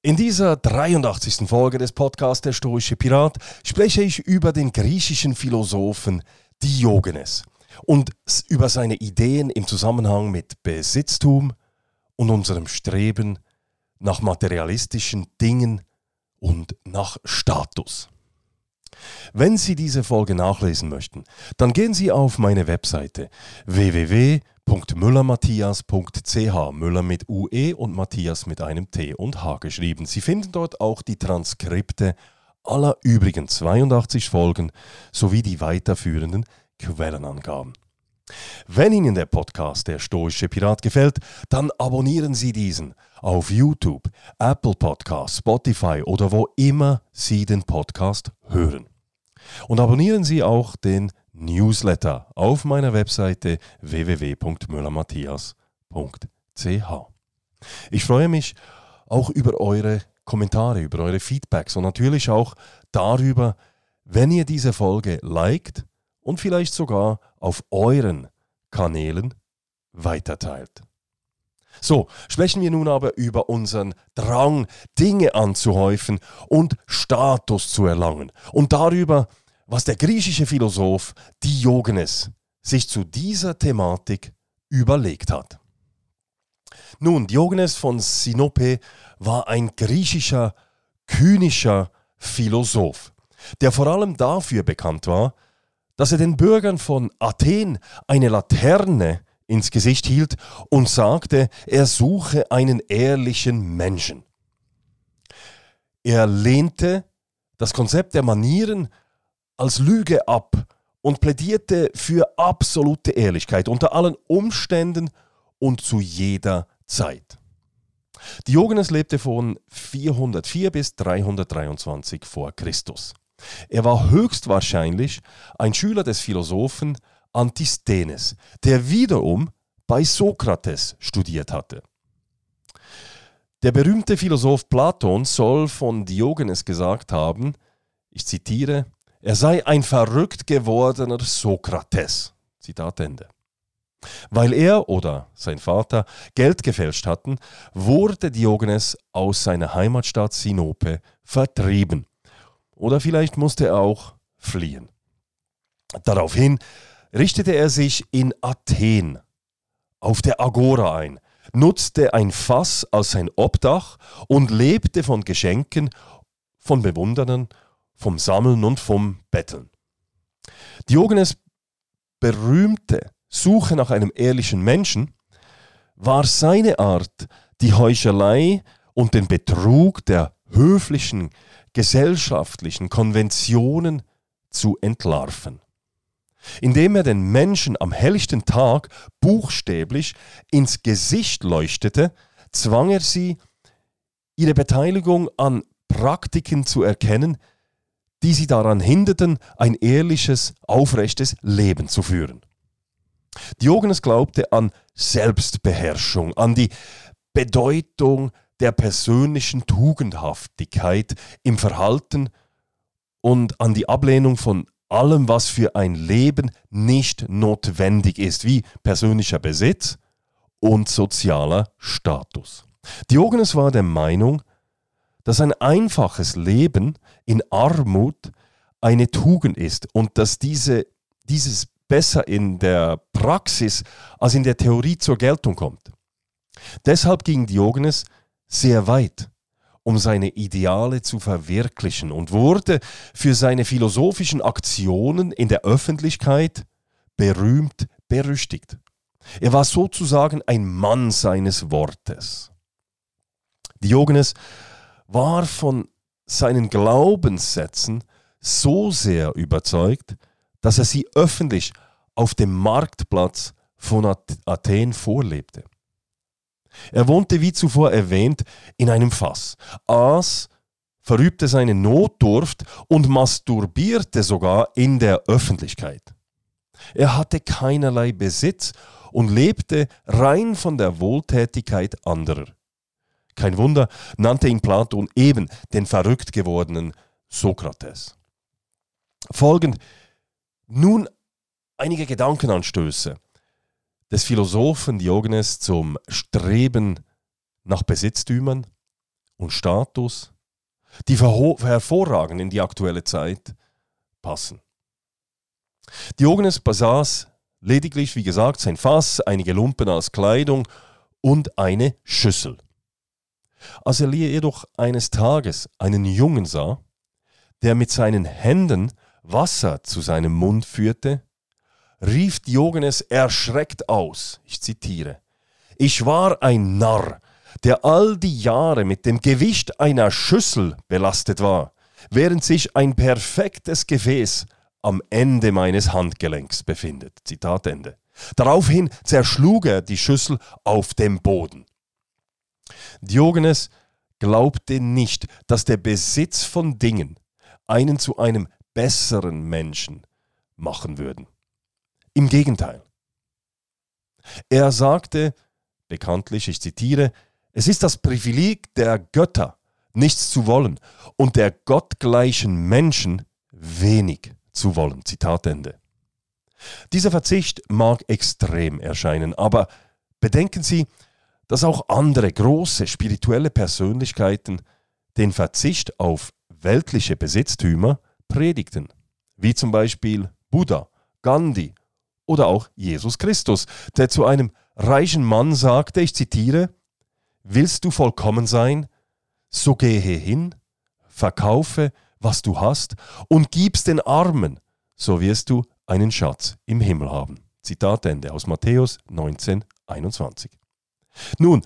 In dieser 83. Folge des Podcasts Der Stoische Pirat spreche ich über den griechischen Philosophen Diogenes und über seine Ideen im Zusammenhang mit Besitztum und unserem Streben nach materialistischen Dingen und nach Status. Wenn Sie diese Folge nachlesen möchten, dann gehen Sie auf meine Webseite www www.müllermatthias.ch Müller mit UE und Matthias mit einem T und H geschrieben. Sie finden dort auch die Transkripte aller übrigen 82 Folgen sowie die weiterführenden Quellenangaben. Wenn Ihnen der Podcast Der Stoische Pirat gefällt, dann abonnieren Sie diesen auf YouTube, Apple Podcasts, Spotify oder wo immer Sie den Podcast hören. Und abonnieren Sie auch den Newsletter auf meiner Webseite www.müllermatthias.ch. Ich freue mich auch über eure Kommentare, über eure Feedbacks und natürlich auch darüber, wenn ihr diese Folge liked und vielleicht sogar auf euren Kanälen weiterteilt. So, sprechen wir nun aber über unseren Drang, Dinge anzuhäufen und Status zu erlangen und darüber, was der griechische Philosoph Diogenes sich zu dieser Thematik überlegt hat. Nun, Diogenes von Sinope war ein griechischer, kynischer Philosoph, der vor allem dafür bekannt war, dass er den Bürgern von Athen eine Laterne ins Gesicht hielt und sagte, er suche einen ehrlichen Menschen. Er lehnte das Konzept der Manieren als Lüge ab und plädierte für absolute Ehrlichkeit unter allen Umständen und zu jeder Zeit. Diogenes lebte von 404 bis 323 vor Christus. Er war höchstwahrscheinlich ein Schüler des Philosophen Antisthenes, der wiederum bei Sokrates studiert hatte. Der berühmte Philosoph Platon soll von Diogenes gesagt haben, ich zitiere, er sei ein verrückt gewordener Sokrates. Zitat Ende. Weil er oder sein Vater Geld gefälscht hatten, wurde Diogenes aus seiner Heimatstadt Sinope vertrieben. Oder vielleicht musste er auch fliehen. Daraufhin richtete er sich in Athen auf der Agora ein, nutzte ein Fass als sein Obdach und lebte von Geschenken von Bewunderern vom Sammeln und vom Betteln. Diogenes berühmte Suche nach einem ehrlichen Menschen war seine Art, die Heuchelei und den Betrug der höflichen, gesellschaftlichen Konventionen zu entlarven. Indem er den Menschen am helllichten Tag buchstäblich ins Gesicht leuchtete, zwang er sie, ihre Beteiligung an Praktiken zu erkennen, die sie daran hinderten, ein ehrliches, aufrechtes Leben zu führen. Diogenes glaubte an Selbstbeherrschung, an die Bedeutung der persönlichen Tugendhaftigkeit im Verhalten und an die Ablehnung von allem, was für ein Leben nicht notwendig ist, wie persönlicher Besitz und sozialer Status. Diogenes war der Meinung, dass ein einfaches Leben in Armut eine Tugend ist und dass diese, dieses besser in der Praxis als in der Theorie zur Geltung kommt. Deshalb ging Diogenes sehr weit, um seine Ideale zu verwirklichen und wurde für seine philosophischen Aktionen in der Öffentlichkeit berühmt berüchtigt. Er war sozusagen ein Mann seines Wortes. Diogenes war von seinen Glaubenssätzen so sehr überzeugt, dass er sie öffentlich auf dem Marktplatz von Athen vorlebte. Er wohnte, wie zuvor erwähnt, in einem Fass, aß verübte seine Notdurft und masturbierte sogar in der Öffentlichkeit. Er hatte keinerlei Besitz und lebte rein von der Wohltätigkeit anderer. Kein Wunder nannte ihn Platon eben den verrückt gewordenen Sokrates. Folgend nun einige Gedankenanstöße des Philosophen Diogenes zum Streben nach Besitztümern und Status, die hervorragend in die aktuelle Zeit passen. Diogenes besaß lediglich, wie gesagt, sein Fass, einige Lumpen als Kleidung und eine Schüssel. Als er jedoch eines Tages einen Jungen sah, der mit seinen Händen Wasser zu seinem Mund führte, rief Diogenes erschreckt aus, ich zitiere, Ich war ein Narr, der all die Jahre mit dem Gewicht einer Schüssel belastet war, während sich ein perfektes Gefäß am Ende meines Handgelenks befindet. Zitat Ende. Daraufhin zerschlug er die Schüssel auf dem Boden. Diogenes glaubte nicht, dass der Besitz von Dingen einen zu einem besseren Menschen machen würden. Im Gegenteil. Er sagte, bekanntlich, ich zitiere, es ist das Privileg der Götter, nichts zu wollen und der gottgleichen Menschen wenig zu wollen. Zitat Ende. Dieser Verzicht mag extrem erscheinen, aber bedenken Sie, dass auch andere große spirituelle Persönlichkeiten den Verzicht auf weltliche Besitztümer predigten, wie zum Beispiel Buddha, Gandhi oder auch Jesus Christus, der zu einem reichen Mann sagte, ich zitiere, Willst du vollkommen sein, so gehe hin, verkaufe, was du hast, und gib's den Armen, so wirst du einen Schatz im Himmel haben. Zitat Ende aus Matthäus 19, 21. Nun,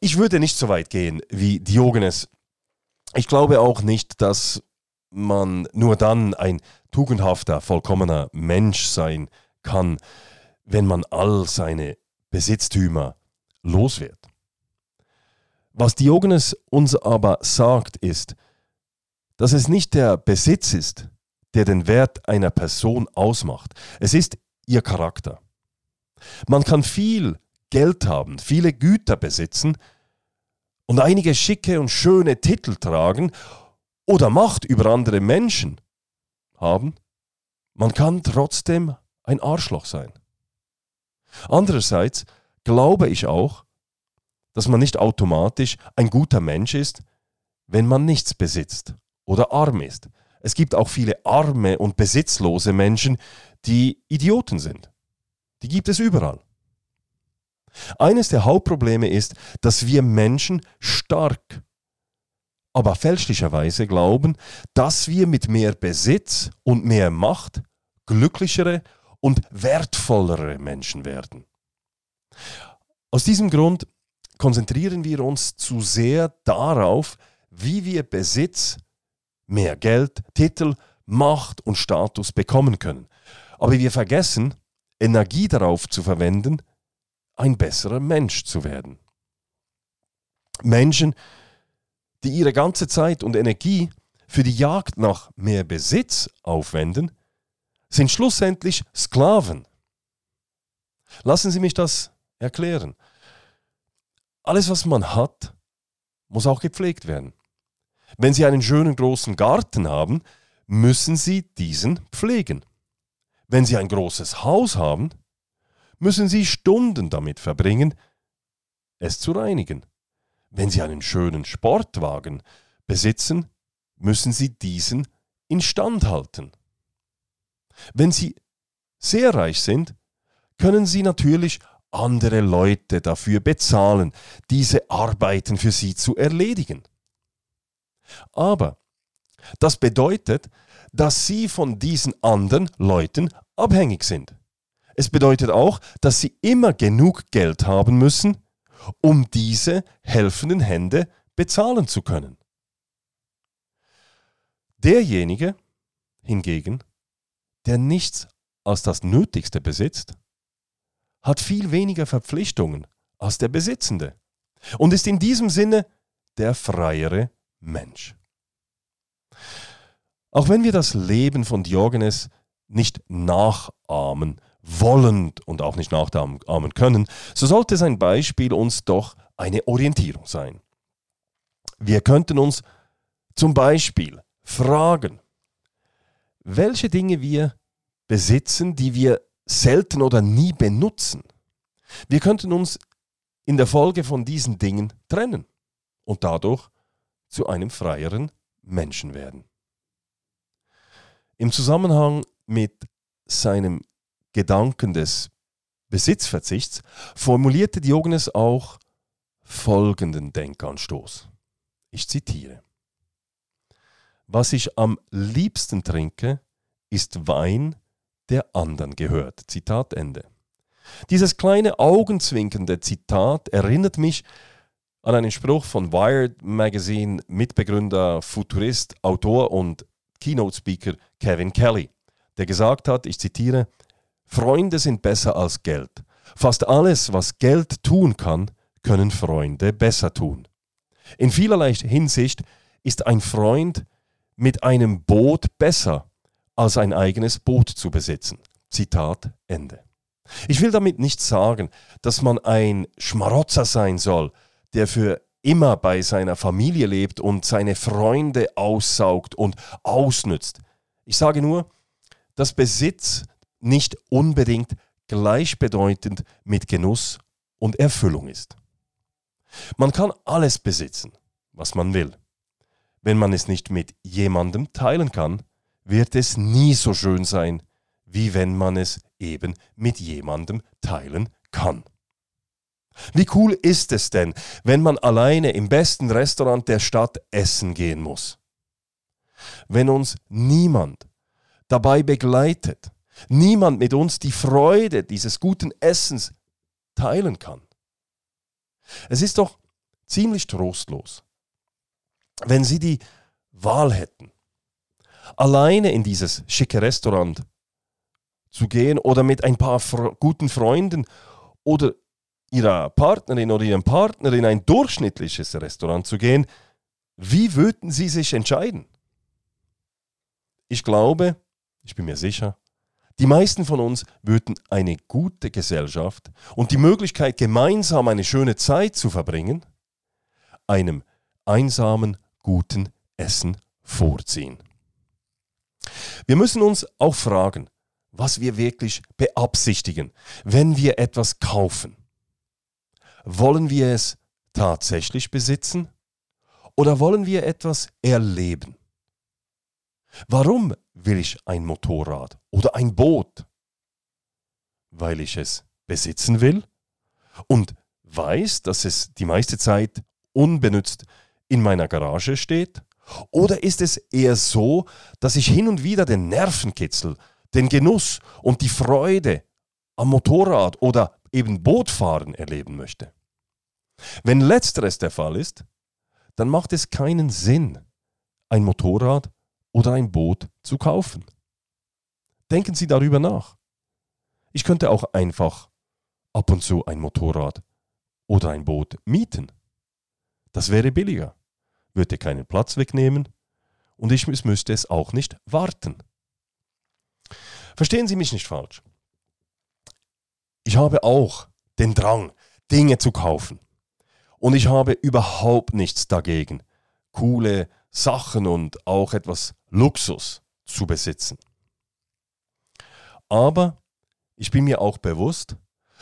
ich würde nicht so weit gehen wie Diogenes. Ich glaube auch nicht, dass man nur dann ein tugendhafter, vollkommener Mensch sein kann, wenn man all seine Besitztümer los wird. Was Diogenes uns aber sagt, ist, dass es nicht der Besitz ist, der den Wert einer Person ausmacht. Es ist ihr Charakter. Man kann viel Geld haben, viele Güter besitzen und einige schicke und schöne Titel tragen oder Macht über andere Menschen haben. Man kann trotzdem ein Arschloch sein. Andererseits glaube ich auch, dass man nicht automatisch ein guter Mensch ist, wenn man nichts besitzt oder arm ist. Es gibt auch viele arme und besitzlose Menschen, die Idioten sind. Die gibt es überall. Eines der Hauptprobleme ist, dass wir Menschen stark, aber fälschlicherweise glauben, dass wir mit mehr Besitz und mehr Macht glücklichere und wertvollere Menschen werden. Aus diesem Grund konzentrieren wir uns zu sehr darauf, wie wir Besitz, mehr Geld, Titel, Macht und Status bekommen können. Aber wir vergessen, Energie darauf zu verwenden, ein besserer Mensch zu werden. Menschen, die ihre ganze Zeit und Energie für die Jagd nach mehr Besitz aufwenden, sind schlussendlich Sklaven. Lassen Sie mich das erklären. Alles, was man hat, muss auch gepflegt werden. Wenn Sie einen schönen großen Garten haben, müssen Sie diesen pflegen. Wenn Sie ein großes Haus haben, müssen Sie Stunden damit verbringen, es zu reinigen. Wenn Sie einen schönen Sportwagen besitzen, müssen Sie diesen instand halten. Wenn Sie sehr reich sind, können Sie natürlich andere Leute dafür bezahlen, diese Arbeiten für Sie zu erledigen. Aber das bedeutet, dass Sie von diesen anderen Leuten abhängig sind. Es bedeutet auch, dass Sie immer genug Geld haben müssen, um diese helfenden Hände bezahlen zu können. Derjenige hingegen, der nichts als das Nötigste besitzt, hat viel weniger Verpflichtungen als der Besitzende und ist in diesem Sinne der freiere Mensch. Auch wenn wir das Leben von Diogenes nicht nachahmen wollen und auch nicht nachahmen können, so sollte sein Beispiel uns doch eine Orientierung sein. Wir könnten uns zum Beispiel fragen, welche Dinge wir besitzen, die wir selten oder nie benutzen. Wir könnten uns in der Folge von diesen Dingen trennen und dadurch zu einem freieren Menschen werden. Im Zusammenhang mit seinem Gedanken des Besitzverzichts formulierte Diogenes auch folgenden Denkanstoß. Ich zitiere. Was ich am liebsten trinke, ist Wein, der anderen gehört. Zitat Ende. Dieses kleine augenzwinkernde Zitat erinnert mich an einen Spruch von Wired Magazine Mitbegründer, Futurist, Autor und Keynote-Speaker Kevin Kelly, der gesagt hat, ich zitiere, Freunde sind besser als Geld. Fast alles, was Geld tun kann, können Freunde besser tun. In vielerlei Hinsicht ist ein Freund mit einem Boot besser als ein eigenes Boot zu besitzen. Zitat Ende. Ich will damit nicht sagen, dass man ein Schmarotzer sein soll, der für immer bei seiner Familie lebt und seine Freunde aussaugt und ausnützt. Ich sage nur, dass Besitz nicht unbedingt gleichbedeutend mit Genuss und Erfüllung ist. Man kann alles besitzen, was man will. Wenn man es nicht mit jemandem teilen kann, wird es nie so schön sein, wie wenn man es eben mit jemandem teilen kann. Wie cool ist es denn, wenn man alleine im besten Restaurant der Stadt essen gehen muss? Wenn uns niemand dabei begleitet, niemand mit uns die Freude dieses guten Essens teilen kann. Es ist doch ziemlich trostlos, wenn Sie die Wahl hätten, alleine in dieses schicke Restaurant zu gehen oder mit ein paar guten Freunden oder ihrer Partnerin oder ihrem Partner in ein durchschnittliches Restaurant zu gehen, wie würden sie sich entscheiden? Ich glaube, ich bin mir sicher, die meisten von uns würden eine gute Gesellschaft und die Möglichkeit, gemeinsam eine schöne Zeit zu verbringen, einem einsamen, guten Essen vorziehen. Wir müssen uns auch fragen, was wir wirklich beabsichtigen, wenn wir etwas kaufen. Wollen wir es tatsächlich besitzen oder wollen wir etwas erleben? Warum will ich ein Motorrad oder ein Boot? Weil ich es besitzen will und weiß, dass es die meiste Zeit unbenutzt in meiner Garage steht? Oder ist es eher so, dass ich hin und wieder den Nervenkitzel, den Genuss und die Freude am Motorrad oder eben Bootfahren erleben möchte? Wenn letzteres der Fall ist, dann macht es keinen Sinn, ein Motorrad oder ein Boot zu kaufen. Denken Sie darüber nach. Ich könnte auch einfach ab und zu ein Motorrad oder ein Boot mieten. Das wäre billiger würde keinen Platz wegnehmen und ich müsste es auch nicht warten. Verstehen Sie mich nicht falsch. Ich habe auch den Drang, Dinge zu kaufen. Und ich habe überhaupt nichts dagegen, coole Sachen und auch etwas Luxus zu besitzen. Aber ich bin mir auch bewusst,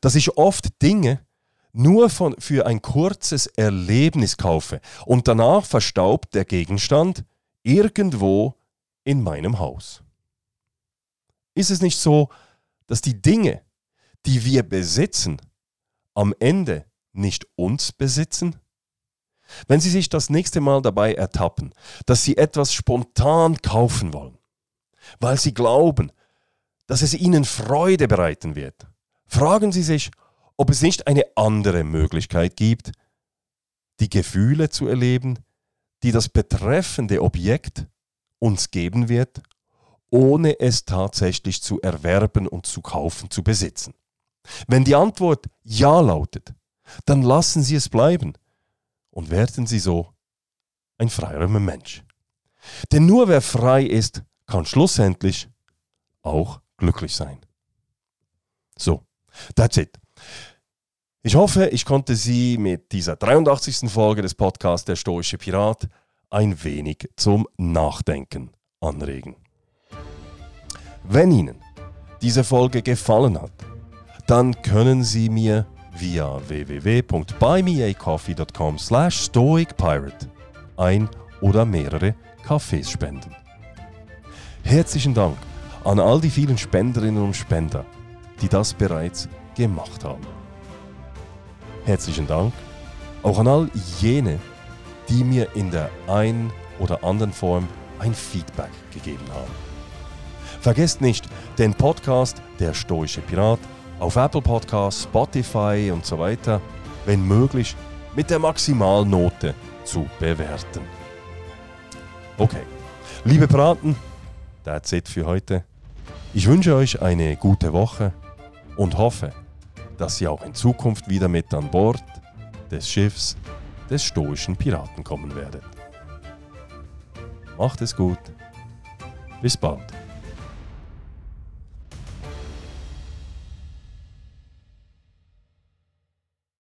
dass ich oft Dinge nur von, für ein kurzes Erlebnis kaufe und danach verstaubt der Gegenstand irgendwo in meinem Haus. Ist es nicht so, dass die Dinge, die wir besitzen, am Ende nicht uns besitzen? Wenn Sie sich das nächste Mal dabei ertappen, dass Sie etwas spontan kaufen wollen, weil Sie glauben, dass es Ihnen Freude bereiten wird, fragen Sie sich, ob es nicht eine andere Möglichkeit gibt, die Gefühle zu erleben, die das betreffende Objekt uns geben wird, ohne es tatsächlich zu erwerben und zu kaufen, zu besitzen. Wenn die Antwort Ja lautet, dann lassen Sie es bleiben und werden Sie so ein freierer Mensch. Denn nur wer frei ist, kann schlussendlich auch glücklich sein. So, that's it. Ich hoffe, ich konnte Sie mit dieser 83. Folge des Podcasts Der Stoische Pirat ein wenig zum Nachdenken anregen. Wenn Ihnen diese Folge gefallen hat, dann können Sie mir via www.buymeacoffee.com slash stoicpirate ein oder mehrere Kaffees spenden. Herzlichen Dank an all die vielen Spenderinnen und Spender, die das bereits gemacht haben. Herzlichen Dank auch an all jene, die mir in der einen oder anderen Form ein Feedback gegeben haben. Vergesst nicht, den Podcast Der Stoische Pirat auf Apple Podcasts, Spotify und so weiter, wenn möglich, mit der Maximalnote zu bewerten. Okay, liebe Piraten, that's it für heute. Ich wünsche euch eine gute Woche und hoffe, dass ihr auch in Zukunft wieder mit an Bord des Schiffs des stoischen Piraten kommen werdet. Macht es gut. Bis bald.